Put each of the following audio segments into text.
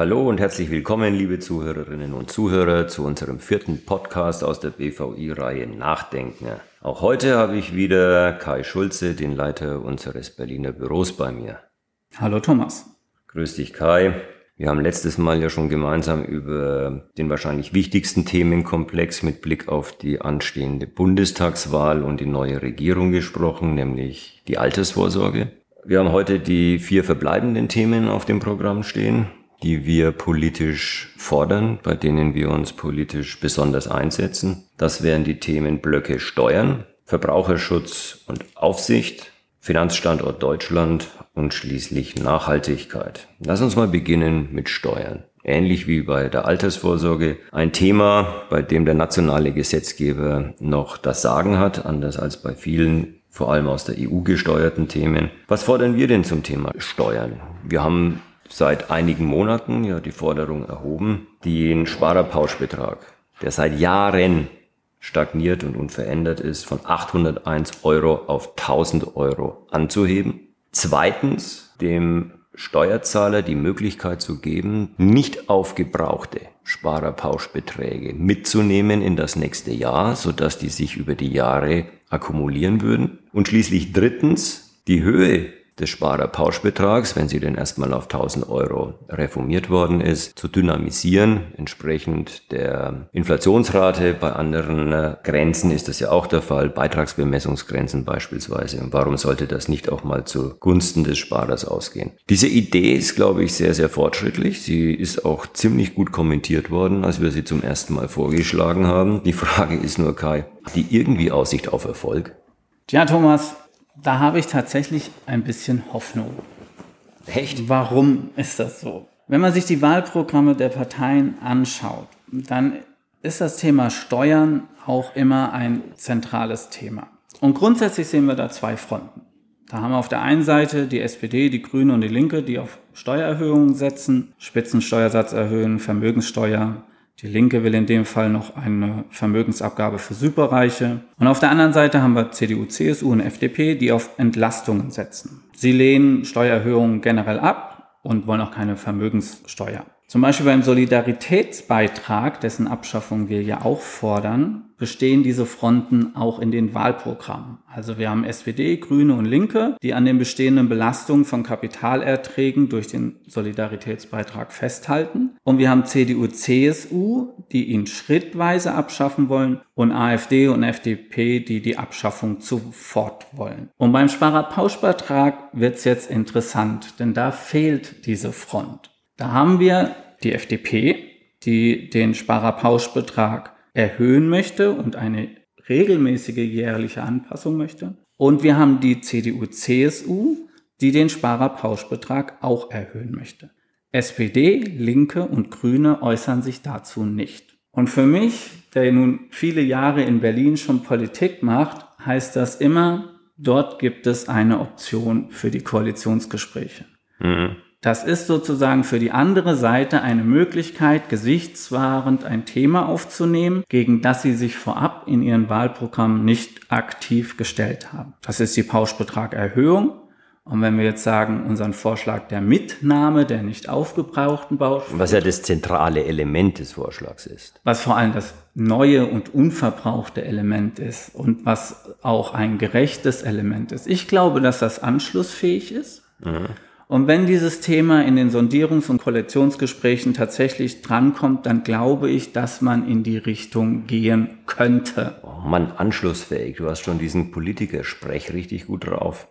Hallo und herzlich willkommen, liebe Zuhörerinnen und Zuhörer, zu unserem vierten Podcast aus der BVI-Reihe Nachdenken. Auch heute habe ich wieder Kai Schulze, den Leiter unseres Berliner Büros, bei mir. Hallo Thomas. Grüß dich, Kai. Wir haben letztes Mal ja schon gemeinsam über den wahrscheinlich wichtigsten Themenkomplex mit Blick auf die anstehende Bundestagswahl und die neue Regierung gesprochen, nämlich die Altersvorsorge. Wir haben heute die vier verbleibenden Themen auf dem Programm stehen die wir politisch fordern, bei denen wir uns politisch besonders einsetzen. Das wären die Themenblöcke Steuern, Verbraucherschutz und Aufsicht, Finanzstandort Deutschland und schließlich Nachhaltigkeit. Lass uns mal beginnen mit Steuern. Ähnlich wie bei der Altersvorsorge ein Thema, bei dem der nationale Gesetzgeber noch das Sagen hat, anders als bei vielen vor allem aus der EU gesteuerten Themen. Was fordern wir denn zum Thema Steuern? Wir haben seit einigen Monaten ja die Forderung erhoben, den Sparerpauschbetrag, der seit Jahren stagniert und unverändert ist, von 801 Euro auf 1000 Euro anzuheben. Zweitens, dem Steuerzahler die Möglichkeit zu geben, nicht aufgebrauchte Sparerpauschbeträge mitzunehmen in das nächste Jahr, sodass die sich über die Jahre akkumulieren würden. Und schließlich drittens, die Höhe des Sparerpauschbetrags, wenn sie denn erstmal auf 1000 Euro reformiert worden ist, zu dynamisieren. Entsprechend der Inflationsrate bei anderen äh, Grenzen ist das ja auch der Fall, Beitragsbemessungsgrenzen beispielsweise. Und warum sollte das nicht auch mal zugunsten des Sparers ausgehen? Diese Idee ist, glaube ich, sehr, sehr fortschrittlich. Sie ist auch ziemlich gut kommentiert worden, als wir sie zum ersten Mal vorgeschlagen haben. Die Frage ist nur, Kai, hat die irgendwie Aussicht auf Erfolg? Ja, Thomas, da habe ich tatsächlich ein bisschen Hoffnung. Echt? Warum ist das so? Wenn man sich die Wahlprogramme der Parteien anschaut, dann ist das Thema Steuern auch immer ein zentrales Thema. Und grundsätzlich sehen wir da zwei Fronten. Da haben wir auf der einen Seite die SPD, die Grüne und die Linke, die auf Steuererhöhungen setzen, Spitzensteuersatz erhöhen, Vermögenssteuer, die Linke will in dem Fall noch eine Vermögensabgabe für Superreiche. Und auf der anderen Seite haben wir CDU, CSU und FDP, die auf Entlastungen setzen. Sie lehnen Steuererhöhungen generell ab und wollen auch keine Vermögenssteuer. Zum Beispiel beim Solidaritätsbeitrag, dessen Abschaffung wir ja auch fordern, bestehen diese Fronten auch in den Wahlprogrammen. Also wir haben SPD, Grüne und Linke, die an den bestehenden Belastungen von Kapitalerträgen durch den Solidaritätsbeitrag festhalten. Und wir haben CDU, CSU, die ihn schrittweise abschaffen wollen und AfD und FDP, die die Abschaffung sofort wollen. Und beim Sparerpauschbeitrag wird es jetzt interessant, denn da fehlt diese Front. Da haben wir die FDP, die den Sparerpauschbetrag erhöhen möchte und eine regelmäßige jährliche Anpassung möchte. Und wir haben die CDU-CSU, die den Sparerpauschbetrag auch erhöhen möchte. SPD, Linke und Grüne äußern sich dazu nicht. Und für mich, der nun viele Jahre in Berlin schon Politik macht, heißt das immer, dort gibt es eine Option für die Koalitionsgespräche. Mhm. Das ist sozusagen für die andere Seite eine Möglichkeit, gesichtswahrend ein Thema aufzunehmen, gegen das sie sich vorab in ihren Wahlprogrammen nicht aktiv gestellt haben. Das ist die Pauschbetragerhöhung. Und wenn wir jetzt sagen, unseren Vorschlag der Mitnahme der nicht aufgebrauchten Pauschbetrag. Was ja das zentrale Element des Vorschlags ist. Was vor allem das neue und unverbrauchte Element ist und was auch ein gerechtes Element ist. Ich glaube, dass das anschlussfähig ist. Mhm. Und wenn dieses Thema in den Sondierungs- und Koalitionsgesprächen tatsächlich drankommt, dann glaube ich, dass man in die Richtung gehen könnte. Oh Mann, anschlussfähig. Du hast schon diesen Politiker-Sprech richtig gut drauf.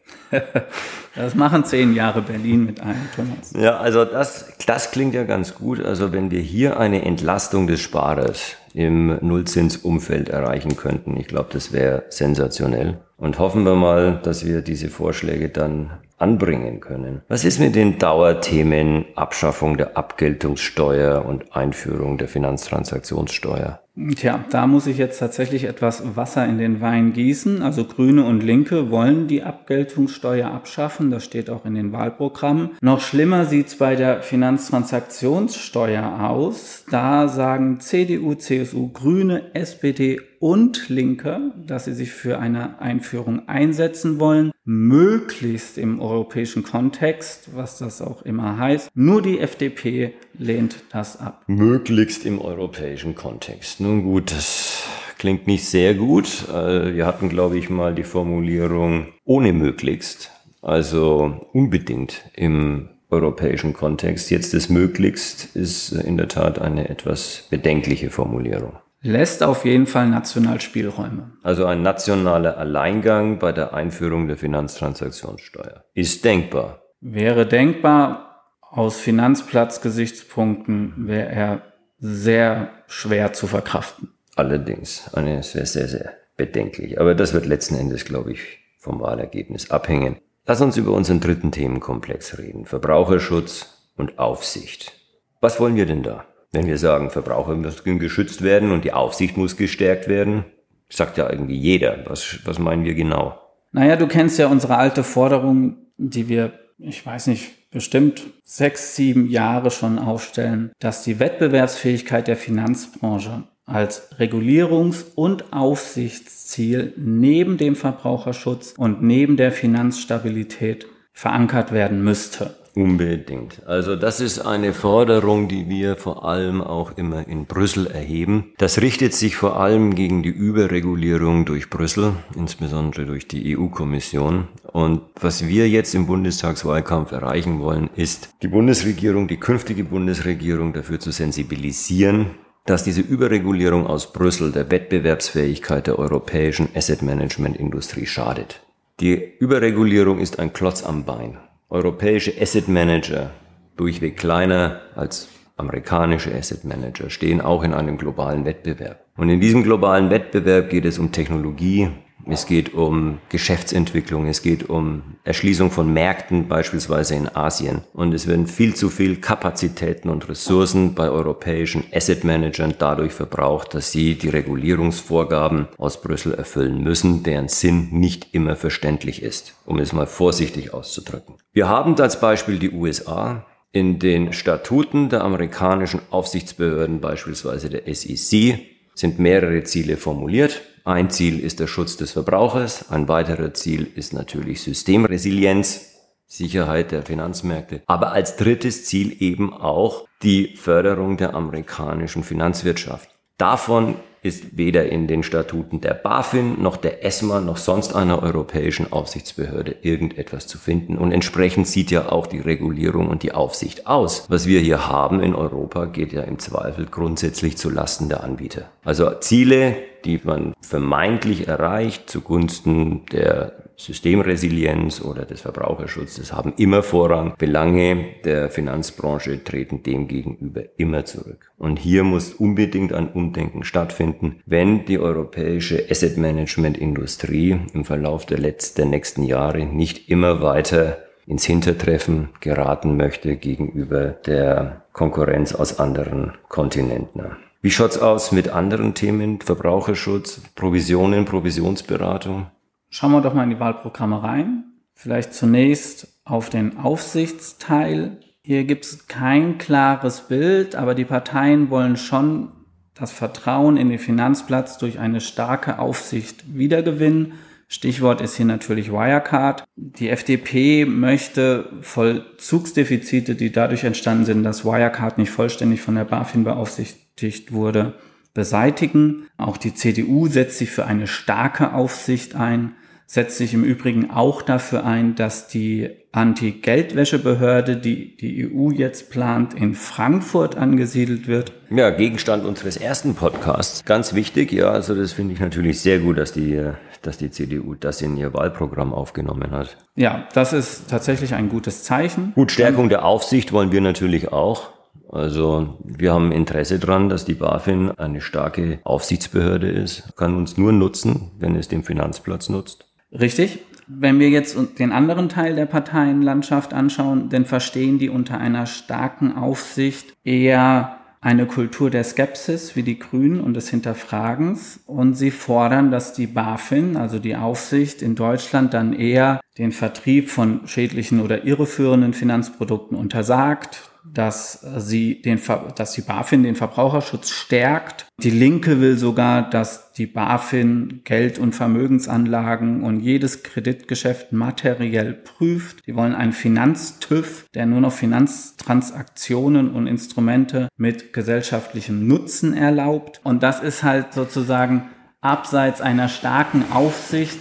das machen zehn Jahre Berlin mit einem, Thomas. Ja, also das, das klingt ja ganz gut. Also wenn wir hier eine Entlastung des Sparers im Nullzinsumfeld erreichen könnten, ich glaube, das wäre sensationell. Und hoffen wir mal, dass wir diese Vorschläge dann anbringen können. Was ist mit den Dauerthemen Abschaffung der Abgeltungssteuer und Einführung der Finanztransaktionssteuer? Tja, da muss ich jetzt tatsächlich etwas Wasser in den Wein gießen. Also Grüne und Linke wollen die Abgeltungssteuer abschaffen. Das steht auch in den Wahlprogrammen. Noch schlimmer sieht's bei der Finanztransaktionssteuer aus. Da sagen CDU, CSU, Grüne, SPD und Linke, dass sie sich für eine Einführung einsetzen wollen. Möglichst im europäischen Kontext, was das auch immer heißt. Nur die FDP lehnt das ab. Möglichst im europäischen Kontext. Nun gut, das klingt nicht sehr gut. Äh, wir hatten, glaube ich, mal die Formulierung ohne möglichst, also unbedingt im europäischen Kontext. Jetzt das möglichst ist in der Tat eine etwas bedenkliche Formulierung. Lässt auf jeden Fall national Spielräume. Also ein nationaler Alleingang bei der Einführung der Finanztransaktionssteuer ist denkbar. Wäre denkbar. Aus Finanzplatzgesichtspunkten wäre er sehr schwer zu verkraften. Allerdings, es wäre sehr, sehr bedenklich. Aber das wird letzten Endes, glaube ich, vom Wahlergebnis abhängen. Lass uns über unseren dritten Themenkomplex reden. Verbraucherschutz und Aufsicht. Was wollen wir denn da? Wenn wir sagen, Verbraucher müssen geschützt werden und die Aufsicht muss gestärkt werden, sagt ja irgendwie jeder. Was, was meinen wir genau? Naja, du kennst ja unsere alte Forderung, die wir, ich weiß nicht, bestimmt sechs, sieben Jahre schon aufstellen, dass die Wettbewerbsfähigkeit der Finanzbranche als Regulierungs- und Aufsichtsziel neben dem Verbraucherschutz und neben der Finanzstabilität verankert werden müsste. Unbedingt. Also das ist eine Forderung, die wir vor allem auch immer in Brüssel erheben. Das richtet sich vor allem gegen die Überregulierung durch Brüssel, insbesondere durch die EU-Kommission. Und was wir jetzt im Bundestagswahlkampf erreichen wollen, ist, die Bundesregierung, die künftige Bundesregierung dafür zu sensibilisieren, dass diese Überregulierung aus Brüssel der Wettbewerbsfähigkeit der europäischen Asset-Management-Industrie schadet. Die Überregulierung ist ein Klotz am Bein europäische Asset Manager, durchweg kleiner als amerikanische Asset Manager, stehen auch in einem globalen Wettbewerb. Und in diesem globalen Wettbewerb geht es um Technologie, es geht um Geschäftsentwicklung, es geht um Erschließung von Märkten, beispielsweise in Asien. Und es werden viel zu viel Kapazitäten und Ressourcen bei europäischen Asset Managern dadurch verbraucht, dass sie die Regulierungsvorgaben aus Brüssel erfüllen müssen, deren Sinn nicht immer verständlich ist, um es mal vorsichtig auszudrücken. Wir haben als Beispiel die USA. In den Statuten der amerikanischen Aufsichtsbehörden, beispielsweise der SEC, sind mehrere Ziele formuliert. Ein Ziel ist der Schutz des Verbrauchers, ein weiterer Ziel ist natürlich Systemresilienz, Sicherheit der Finanzmärkte, aber als drittes Ziel eben auch die Förderung der amerikanischen Finanzwirtschaft. Davon ist weder in den Statuten der BaFin noch der ESMA noch sonst einer europäischen Aufsichtsbehörde irgendetwas zu finden. Und entsprechend sieht ja auch die Regulierung und die Aufsicht aus. Was wir hier haben in Europa geht ja im Zweifel grundsätzlich zu Lasten der Anbieter. Also Ziele, die man vermeintlich erreicht zugunsten der Systemresilienz oder des Verbraucherschutzes haben immer Vorrang. Belange der Finanzbranche treten dem gegenüber immer zurück. Und hier muss unbedingt ein Umdenken stattfinden, wenn die europäische Asset Management Industrie im Verlauf der letzten, nächsten Jahre nicht immer weiter ins Hintertreffen geraten möchte gegenüber der Konkurrenz aus anderen Kontinenten. Wie schaut's aus mit anderen Themen? Verbraucherschutz, Provisionen, Provisionsberatung? Schauen wir doch mal in die Wahlprogramme rein. Vielleicht zunächst auf den Aufsichtsteil. Hier gibt es kein klares Bild, aber die Parteien wollen schon das Vertrauen in den Finanzplatz durch eine starke Aufsicht wiedergewinnen. Stichwort ist hier natürlich Wirecard. Die FDP möchte Vollzugsdefizite, die dadurch entstanden sind, dass Wirecard nicht vollständig von der BaFin beaufsichtigt wurde, beseitigen. Auch die CDU setzt sich für eine starke Aufsicht ein setzt sich im Übrigen auch dafür ein, dass die Anti-Geldwäschebehörde, die die EU jetzt plant, in Frankfurt angesiedelt wird. Ja, Gegenstand unseres ersten Podcasts. Ganz wichtig, ja, also das finde ich natürlich sehr gut, dass die, dass die CDU das in ihr Wahlprogramm aufgenommen hat. Ja, das ist tatsächlich ein gutes Zeichen. Gut, Stärkung der Aufsicht wollen wir natürlich auch. Also wir haben Interesse daran, dass die BaFin eine starke Aufsichtsbehörde ist. Kann uns nur nutzen, wenn es dem Finanzplatz nutzt. Richtig. Wenn wir jetzt den anderen Teil der Parteienlandschaft anschauen, dann verstehen die unter einer starken Aufsicht eher eine Kultur der Skepsis wie die Grünen und des Hinterfragens und sie fordern, dass die BaFin, also die Aufsicht in Deutschland, dann eher den Vertrieb von schädlichen oder irreführenden Finanzprodukten untersagt, dass sie den, dass die BaFin den Verbraucherschutz stärkt. Die Linke will sogar, dass die BaFin Geld- und Vermögensanlagen und jedes Kreditgeschäft materiell prüft. Die wollen einen Finanztüv, der nur noch Finanztransaktionen und Instrumente mit gesellschaftlichem Nutzen erlaubt. Und das ist halt sozusagen abseits einer starken Aufsicht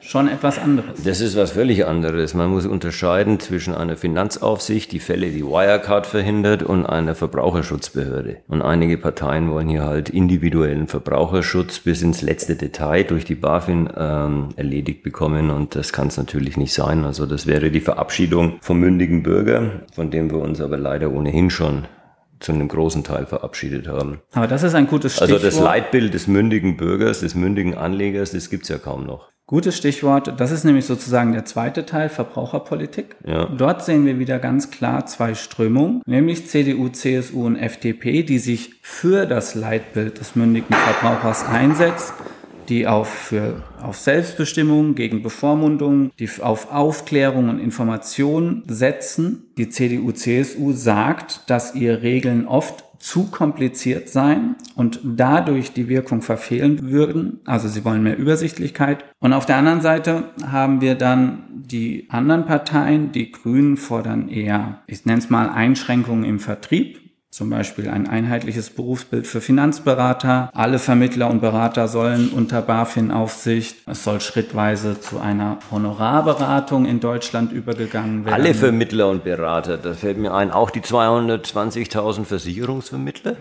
schon etwas anderes. Das ist was völlig anderes. Man muss unterscheiden zwischen einer Finanzaufsicht, die Fälle, die Wirecard verhindert, und einer Verbraucherschutzbehörde. Und einige Parteien wollen hier halt individuellen Verbraucherschutz bis ins letzte Detail durch die BaFin ähm, erledigt bekommen. Und das kann es natürlich nicht sein. Also das wäre die Verabschiedung vom mündigen Bürger, von dem wir uns aber leider ohnehin schon zu einem großen Teil verabschiedet haben. Aber das ist ein gutes Stichwort. Also das Leitbild des mündigen Bürgers, des mündigen Anlegers, das gibt's ja kaum noch. Gutes Stichwort. Das ist nämlich sozusagen der zweite Teil, Verbraucherpolitik. Ja. Dort sehen wir wieder ganz klar zwei Strömungen, nämlich CDU, CSU und FDP, die sich für das Leitbild des mündigen Verbrauchers einsetzt die auf, für, auf Selbstbestimmung, gegen Bevormundung, die auf Aufklärung und Information setzen. Die CDU-CSU sagt, dass ihre Regeln oft zu kompliziert seien und dadurch die Wirkung verfehlen würden. Also sie wollen mehr Übersichtlichkeit. Und auf der anderen Seite haben wir dann die anderen Parteien. Die Grünen fordern eher, ich nenne es mal Einschränkungen im Vertrieb. Zum Beispiel ein einheitliches Berufsbild für Finanzberater. Alle Vermittler und Berater sollen unter BaFin-Aufsicht. Es soll schrittweise zu einer Honorarberatung in Deutschland übergegangen werden. Alle Vermittler und Berater, da fällt mir ein, auch die 220.000 Versicherungsvermittler?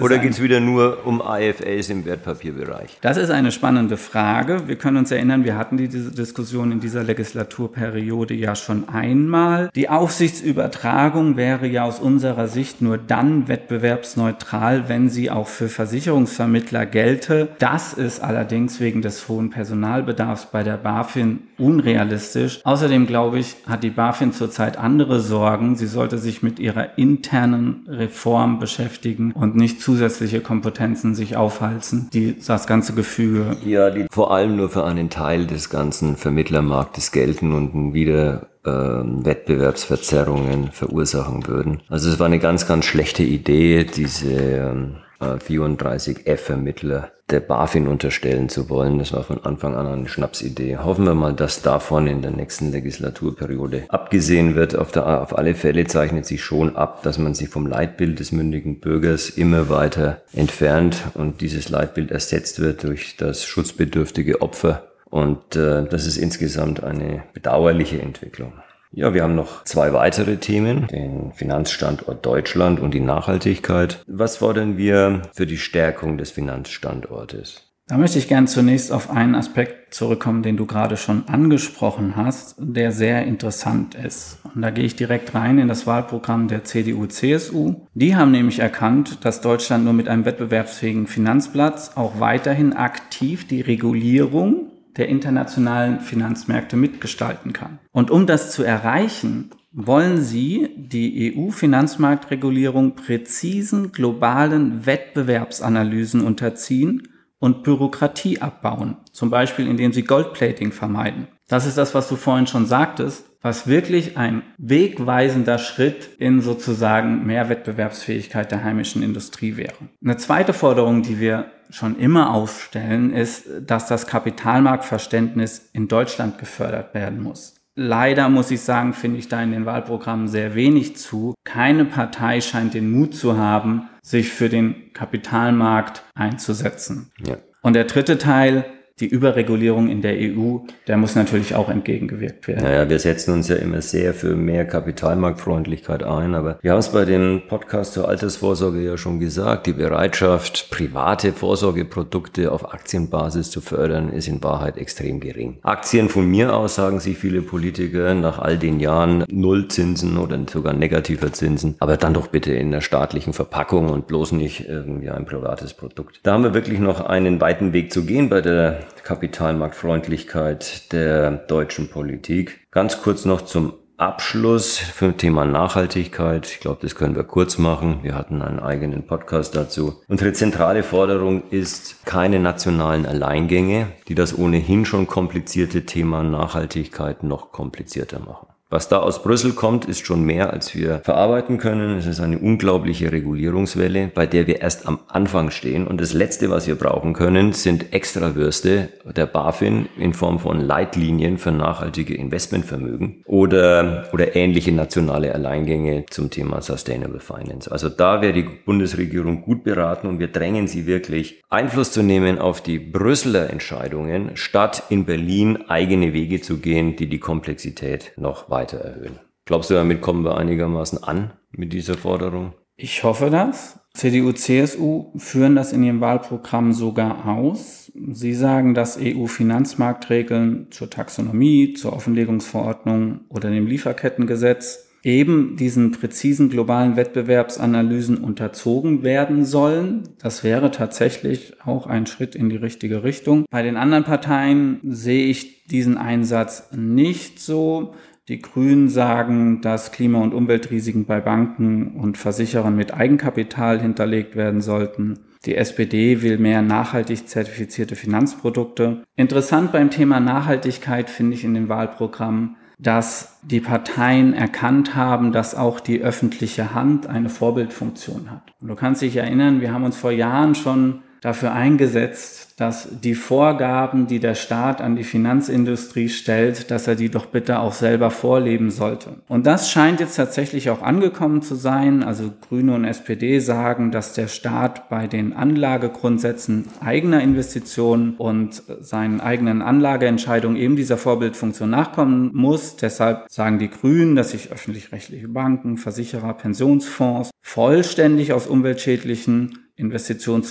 Oder geht es wieder nur um IFAs im Wertpapierbereich? Das ist eine spannende Frage. Wir können uns erinnern, wir hatten diese Diskussion in dieser Legislaturperiode ja schon einmal. Die Aufsichtsübertragung wäre ja aus unserer Sicht nur dann dann wettbewerbsneutral, wenn sie auch für Versicherungsvermittler gelte. Das ist allerdings wegen des hohen Personalbedarfs bei der BaFin unrealistisch. Außerdem glaube ich, hat die BaFin zurzeit andere Sorgen. Sie sollte sich mit ihrer internen Reform beschäftigen und nicht zusätzliche Kompetenzen sich aufhalten, die das ganze Gefüge. Ja, die vor allem nur für einen Teil des ganzen Vermittlermarktes gelten und wieder ähm, Wettbewerbsverzerrungen verursachen würden. Also es war eine ganz, ganz schlechte Idee, diese ähm, 34F-Ermittler der BaFin unterstellen zu wollen. Das war von Anfang an eine Schnapsidee. Hoffen wir mal, dass davon in der nächsten Legislaturperiode abgesehen wird. Auf, der, auf alle Fälle zeichnet sich schon ab, dass man sich vom Leitbild des mündigen Bürgers immer weiter entfernt und dieses Leitbild ersetzt wird durch das schutzbedürftige Opfer und äh, das ist insgesamt eine bedauerliche Entwicklung. Ja, wir haben noch zwei weitere Themen, den Finanzstandort Deutschland und die Nachhaltigkeit. Was fordern wir für die Stärkung des Finanzstandortes? Da möchte ich gern zunächst auf einen Aspekt zurückkommen, den du gerade schon angesprochen hast, der sehr interessant ist. Und da gehe ich direkt rein in das Wahlprogramm der CDU-CSU. Die haben nämlich erkannt, dass Deutschland nur mit einem wettbewerbsfähigen Finanzplatz auch weiterhin aktiv die Regulierung der internationalen Finanzmärkte mitgestalten kann. Und um das zu erreichen, wollen Sie die EU-Finanzmarktregulierung präzisen globalen Wettbewerbsanalysen unterziehen und Bürokratie abbauen, zum Beispiel indem Sie Goldplating vermeiden. Das ist das, was du vorhin schon sagtest, was wirklich ein wegweisender Schritt in sozusagen mehr Wettbewerbsfähigkeit der heimischen Industrie wäre. Eine zweite Forderung, die wir schon immer aufstellen, ist, dass das Kapitalmarktverständnis in Deutschland gefördert werden muss. Leider muss ich sagen, finde ich da in den Wahlprogrammen sehr wenig zu. Keine Partei scheint den Mut zu haben, sich für den Kapitalmarkt einzusetzen. Ja. Und der dritte Teil, die Überregulierung in der EU, der muss natürlich auch entgegengewirkt werden. Naja, wir setzen uns ja immer sehr für mehr Kapitalmarktfreundlichkeit ein, aber wir haben es bei dem Podcast zur Altersvorsorge ja schon gesagt, die Bereitschaft, private Vorsorgeprodukte auf Aktienbasis zu fördern, ist in Wahrheit extrem gering. Aktien von mir aus, sagen sich viele Politiker, nach all den Jahren Nullzinsen oder sogar negativer Zinsen, aber dann doch bitte in der staatlichen Verpackung und bloß nicht irgendwie ein privates Produkt. Da haben wir wirklich noch einen weiten Weg zu gehen bei der Kapitalmarktfreundlichkeit der deutschen Politik. Ganz kurz noch zum Abschluss für Thema Nachhaltigkeit. Ich glaube, das können wir kurz machen. Wir hatten einen eigenen Podcast dazu. Unsere zentrale Forderung ist keine nationalen Alleingänge, die das ohnehin schon komplizierte Thema Nachhaltigkeit noch komplizierter machen. Was da aus Brüssel kommt, ist schon mehr, als wir verarbeiten können. Es ist eine unglaubliche Regulierungswelle, bei der wir erst am Anfang stehen. Und das Letzte, was wir brauchen können, sind Extrawürste der BaFin in Form von Leitlinien für nachhaltige Investmentvermögen oder, oder ähnliche nationale Alleingänge zum Thema Sustainable Finance. Also da wäre die Bundesregierung gut beraten und wir drängen sie wirklich, Einfluss zu nehmen auf die Brüsseler Entscheidungen, statt in Berlin eigene Wege zu gehen, die die Komplexität noch weiter erhöhen. Glaubst du, damit kommen wir einigermaßen an mit dieser Forderung? Ich hoffe das. CDU, CSU führen das in ihrem Wahlprogramm sogar aus. Sie sagen, dass EU-Finanzmarktregeln zur Taxonomie, zur Offenlegungsverordnung oder dem Lieferkettengesetz eben diesen präzisen globalen Wettbewerbsanalysen unterzogen werden sollen. Das wäre tatsächlich auch ein Schritt in die richtige Richtung. Bei den anderen Parteien sehe ich diesen Einsatz nicht so. Die Grünen sagen, dass Klima- und Umweltrisiken bei Banken und Versicherern mit Eigenkapital hinterlegt werden sollten. Die SPD will mehr nachhaltig zertifizierte Finanzprodukte. Interessant beim Thema Nachhaltigkeit finde ich in den Wahlprogrammen, dass die Parteien erkannt haben, dass auch die öffentliche Hand eine Vorbildfunktion hat. Und du kannst dich erinnern, wir haben uns vor Jahren schon dafür eingesetzt, dass die Vorgaben, die der Staat an die Finanzindustrie stellt, dass er die doch bitte auch selber vorleben sollte. Und das scheint jetzt tatsächlich auch angekommen zu sein. Also Grüne und SPD sagen, dass der Staat bei den Anlagegrundsätzen eigener Investitionen und seinen eigenen Anlageentscheidungen eben dieser Vorbildfunktion nachkommen muss. Deshalb sagen die Grünen, dass sich öffentlich-rechtliche Banken, Versicherer, Pensionsfonds vollständig aus umweltschädlichen Investitionen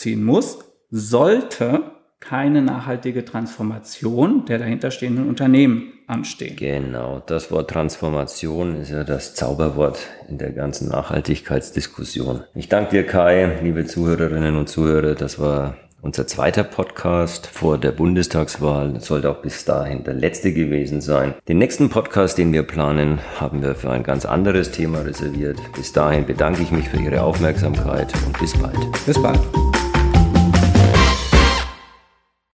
zurückziehen muss sollte keine nachhaltige Transformation der dahinterstehenden Unternehmen anstehen. Genau, das Wort Transformation ist ja das Zauberwort in der ganzen Nachhaltigkeitsdiskussion. Ich danke dir, Kai, liebe Zuhörerinnen und Zuhörer. Das war unser zweiter Podcast vor der Bundestagswahl. Das sollte auch bis dahin der letzte gewesen sein. Den nächsten Podcast, den wir planen, haben wir für ein ganz anderes Thema reserviert. Bis dahin bedanke ich mich für Ihre Aufmerksamkeit und bis bald. Bis bald.